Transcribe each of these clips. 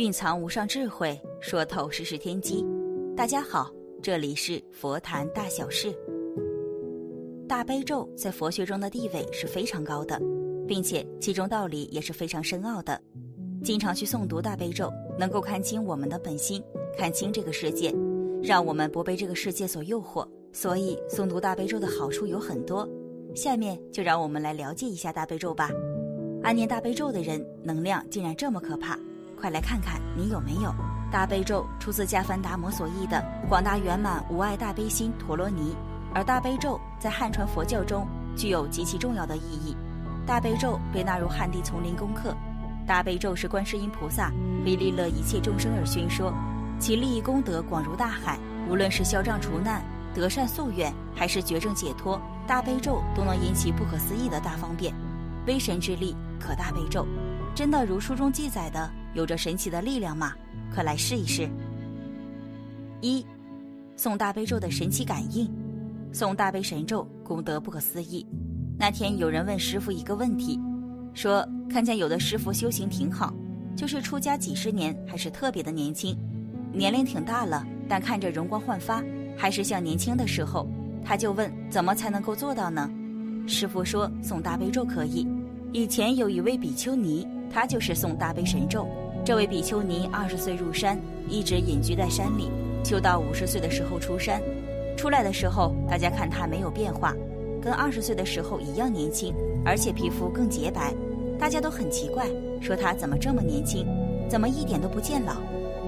蕴藏无上智慧，说透世事天机。大家好，这里是佛谈大小事。大悲咒在佛学中的地位是非常高的，并且其中道理也是非常深奥的。经常去诵读大悲咒，能够看清我们的本心，看清这个世界，让我们不被这个世界所诱惑。所以诵读大悲咒的好处有很多。下面就让我们来了解一下大悲咒吧。暗念大悲咒的人，能量竟然这么可怕。快来看看你有没有大悲咒，出自迦梵达摩所译的广大圆满无碍大悲心陀罗尼。而大悲咒在汉传佛教中具有极其重要的意义。大悲咒被纳入汉地丛林功课。大悲咒是观世音菩萨为利乐一切众生而宣说，其利益功德广如大海。无论是消障除难、得善夙愿，还是绝症解脱，大悲咒都能引起不可思议的大方便。威神之力可大悲咒，真的如书中记载的？有着神奇的力量吗？快来试一试。一，诵大悲咒的神奇感应。诵大悲神咒功德不可思议。那天有人问师傅一个问题，说看见有的师傅修行挺好，就是出家几十年还是特别的年轻，年龄挺大了，但看着容光焕发，还是像年轻的时候。他就问怎么才能够做到呢？师傅说诵大悲咒可以。以前有一位比丘尼。他就是诵大悲神咒。这位比丘尼二十岁入山，一直隐居在山里，修到五十岁的时候出山。出来的时候，大家看他没有变化，跟二十岁的时候一样年轻，而且皮肤更洁白。大家都很奇怪，说他怎么这么年轻，怎么一点都不见老？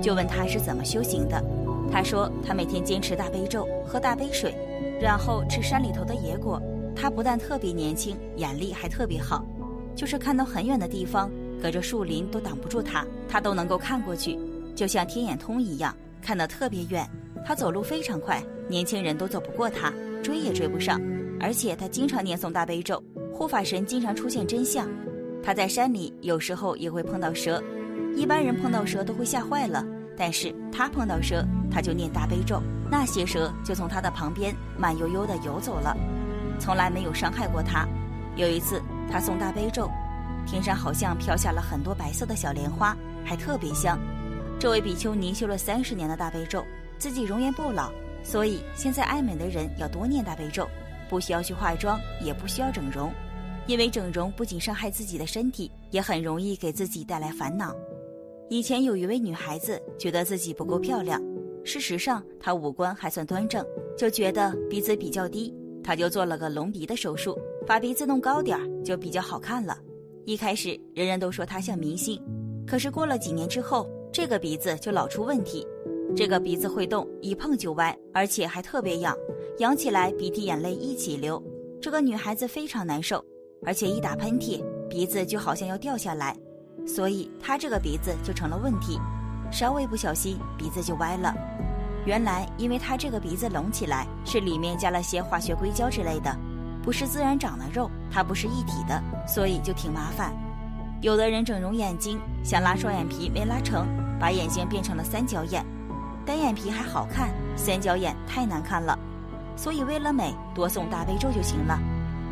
就问他是怎么修行的。他说他每天坚持大悲咒，喝大悲水，然后吃山里头的野果。他不但特别年轻，眼力还特别好，就是看到很远的地方。隔着树林都挡不住他，他都能够看过去，就像天眼通一样，看得特别远。他走路非常快，年轻人都走不过他，追也追不上。而且他经常念诵大悲咒，护法神经常出现真相。他在山里有时候也会碰到蛇，一般人碰到蛇都会吓坏了，但是他碰到蛇，他就念大悲咒，那些蛇就从他的旁边慢悠悠地游走了，从来没有伤害过他。有一次，他诵大悲咒。天上好像飘下了很多白色的小莲花，还特别香。这位比丘尼修了三十年的大悲咒，自己容颜不老，所以现在爱美的人要多念大悲咒，不需要去化妆，也不需要整容，因为整容不仅伤害自己的身体，也很容易给自己带来烦恼。以前有一位女孩子觉得自己不够漂亮，事实上她五官还算端正，就觉得鼻子比较低，她就做了个隆鼻的手术，把鼻子弄高点儿，就比较好看了。一开始，人人都说他像明星，可是过了几年之后，这个鼻子就老出问题。这个鼻子会动，一碰就歪，而且还特别痒，痒起来鼻涕眼泪一起流。这个女孩子非常难受，而且一打喷嚏，鼻子就好像要掉下来，所以她这个鼻子就成了问题，稍微不小心鼻子就歪了。原来，因为她这个鼻子隆起来，是里面加了些化学硅胶之类的。不是自然长的肉，它不是一体的，所以就挺麻烦。有的人整容眼睛，想拉双眼皮没拉成，把眼睛变成了三角眼。单眼皮还好看，三角眼太难看了。所以为了美，多送大悲咒就行了。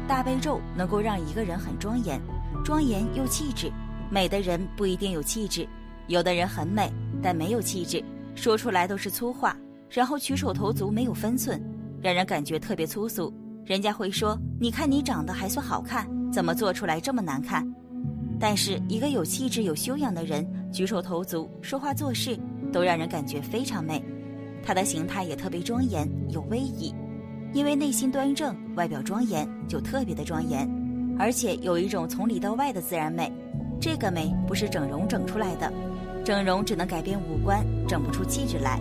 大悲咒能够让一个人很庄严，庄严又气质。美的人不一定有气质，有的人很美，但没有气质，说出来都是粗话，然后举手投足没有分寸，让人感觉特别粗俗。人家会说：“你看你长得还算好看，怎么做出来这么难看？”但是一个有气质、有修养的人，举手投足、说话做事，都让人感觉非常美。他的形态也特别庄严、有威仪，因为内心端正，外表庄严，就特别的庄严，而且有一种从里到外的自然美。这个美不是整容整出来的，整容只能改变五官，整不出气质来，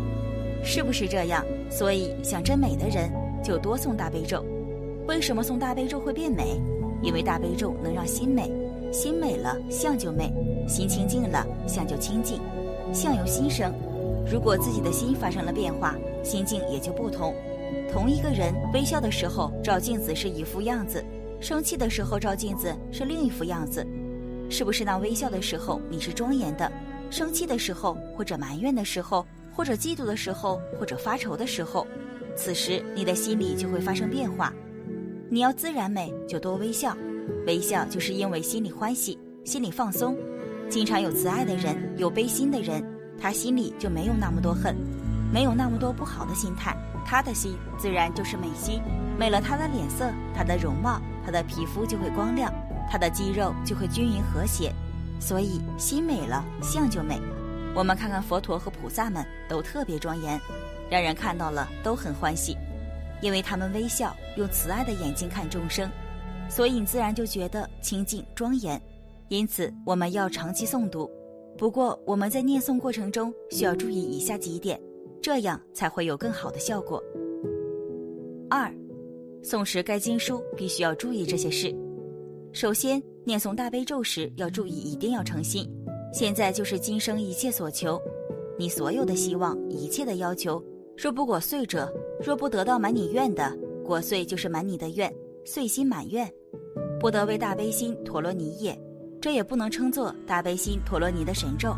是不是这样？所以想真美的人，就多诵大悲咒。为什么诵大悲咒会变美？因为大悲咒能让心美，心美了相就美，心清净了。相就清净，相由心生。如果自己的心发生了。变化，心境也就不同。同一个人微笑的时候照镜子是一副样子，生气的时候照镜子是另一副样子。是不是那微笑的时候你是庄严的，生气的时候或者埋怨的时候，或者嫉妒的时候，或者发愁的时候，此时你的心里就会发生变化。你要自然美，就多微笑。微笑就是因为心里欢喜，心里放松。经常有慈爱的人，有悲心的人，他心里就没有那么多恨，没有那么多不好的心态，他的心自然就是美心。美了，他的脸色，他的容貌，他的皮肤就会光亮，他的肌肉就会均匀和谐。所以心美了，相就美。我们看看佛陀和菩萨们都特别庄严，让人看到了都很欢喜，因为他们微笑，用慈爱的眼睛看众生，所以你自然就觉得清净庄严。因此我们要长期诵读。不过我们在念诵过程中需要注意以下几点，这样才会有更好的效果。二，诵时该经书必须要注意这些事。首先，念诵大悲咒时要注意，一定要诚心。现在就是今生一切所求，你所有的希望、一切的要求，若不果遂者，若不得到满你愿的，果遂就是满你的愿，遂心满愿，不得为大悲心陀罗尼也。这也不能称作大悲心陀罗尼的神咒。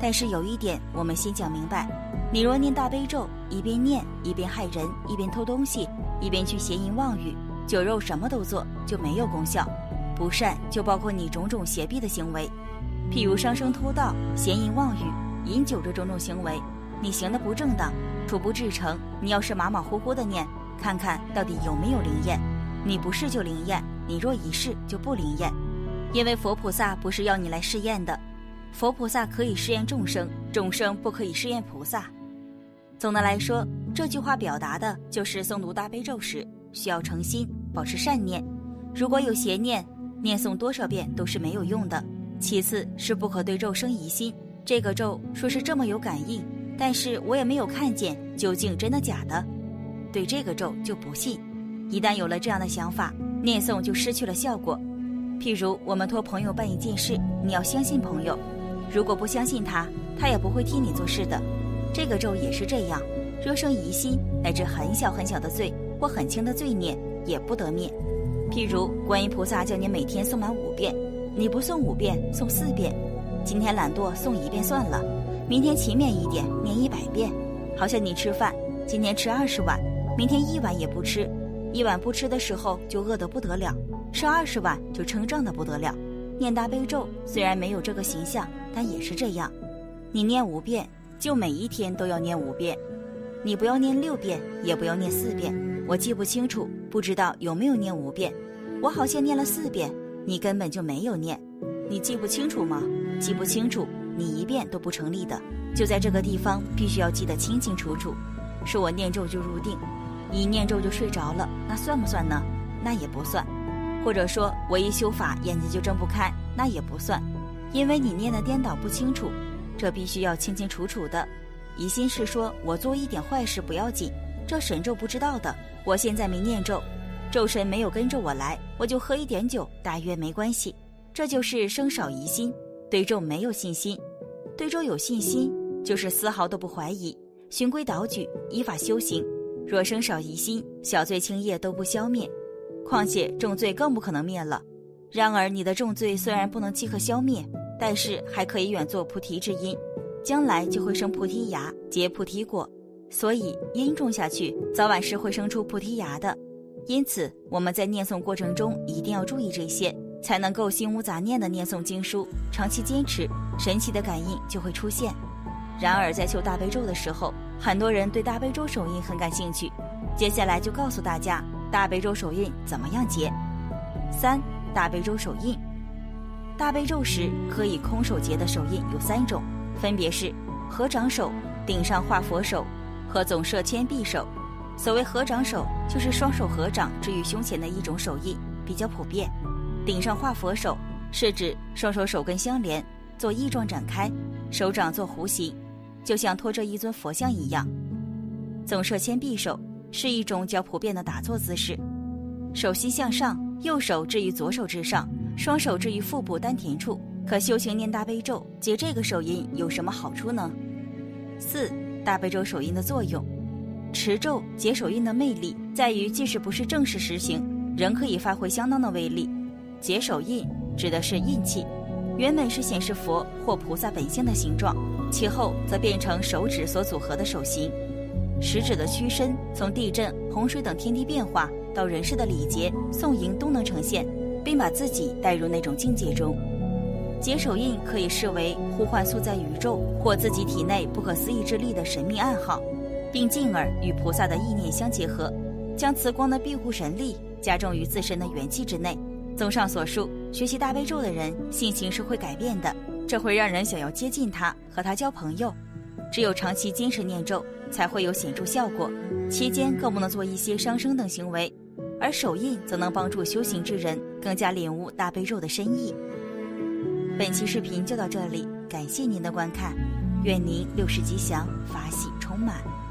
但是有一点，我们先讲明白：你若念大悲咒，一边念一边害人，一边偷东西，一边去邪淫妄语、酒肉，什么都做，就没有功效。不善就包括你种种邪僻的行为。譬如伤生偷盗、邪淫妄语、饮酒这种种行为，你行的不正当，初不至诚。你要是马马虎虎的念，看看到底有没有灵验。你不试就灵验，你若一试就不灵验。因为佛菩萨不是要你来试验的，佛菩萨可以试验众生，众生不可以试验菩萨。总的来说，这句话表达的就是诵读大悲咒时需要诚心，保持善念。如果有邪念，念诵多少遍都是没有用的。其次是不可对咒生疑心，这个咒说是这么有感应，但是我也没有看见究竟真的假的，对这个咒就不信。一旦有了这样的想法，念诵就失去了效果。譬如我们托朋友办一件事，你要相信朋友，如果不相信他，他也不会替你做事的。这个咒也是这样，若生疑心，乃至很小很小的罪或很轻的罪孽，也不得灭。譬如观音菩萨叫你每天诵满五遍。你不诵五遍，诵四遍。今天懒惰，诵一遍算了。明天勤勉一点，念一百遍。好像你吃饭，今天吃二十碗，明天一碗也不吃。一碗不吃的时候就饿得不得了，吃二十碗就撑胀的不得了。念大悲咒虽然没有这个形象，但也是这样。你念五遍，就每一天都要念五遍。你不要念六遍，也不要念四遍。我记不清楚，不知道有没有念五遍。我好像念了四遍。你根本就没有念，你记不清楚吗？记不清楚，你一遍都不成立的。就在这个地方，必须要记得清清楚楚。说我念咒就入定，一念咒就睡着了，那算不算呢？那也不算。或者说我一修法眼睛就睁不开，那也不算，因为你念的颠倒不清楚。这必须要清清楚楚的。疑心是说我做一点坏事不要紧，这神咒不知道的。我现在没念咒。咒神没有跟着我来，我就喝一点酒，大约没关系。这就是生少疑心，对咒没有信心；对咒有信心，就是丝毫都不怀疑，循规蹈矩，依法修行。若生少疑心，小罪轻业都不消灭，况且重罪更不可能灭了。然而你的重罪虽然不能即刻消灭，但是还可以远作菩提之因，将来就会生菩提芽，结菩提果。所以因种下去，早晚是会生出菩提芽的。因此，我们在念诵过程中一定要注意这些，才能够心无杂念的念诵经书，长期坚持，神奇的感应就会出现。然而，在修大悲咒的时候，很多人对大悲咒手印很感兴趣。接下来就告诉大家，大悲咒手印怎么样结。三、大悲咒手印。大悲咒时可以空手结的手印有三种，分别是合掌手、顶上画佛手和总摄千臂手。所谓合掌手，就是双手合掌置于胸前的一种手印，比较普遍。顶上画佛手，是指双手手根相连，做翼状展开，手掌做弧形，就像托着一尊佛像一样。总摄千臂手是一种较普遍的打坐姿势，手心向上，右手置于左手之上，双手置于腹部丹田处，可修行念大悲咒。结这个手印有什么好处呢？四大悲咒手印的作用。持咒结手印的魅力在于，即使不是正式实行，仍可以发挥相当的威力。结手印指的是印气，原本是显示佛或菩萨本性的形状，其后则变成手指所组合的手型。食指的屈伸，从地震、洪水等天地变化到人世的礼节、颂迎都能呈现，并把自己带入那种境界中。结手印可以视为呼唤素在宇宙或自己体内不可思议之力的神秘暗号，并进而与菩萨的意念相结合，将慈光的庇护神力加重于自身的元气之内。综上所述，学习大悲咒的人性情是会改变的，这会让人想要接近他，和他交朋友。只有长期坚持念咒，才会有显著效果。期间更不能做一些伤生等行为，而手印则能帮助修行之人更加领悟大悲咒的深意。本期视频就到这里，感谢您的观看，愿您六时吉祥，法喜充满。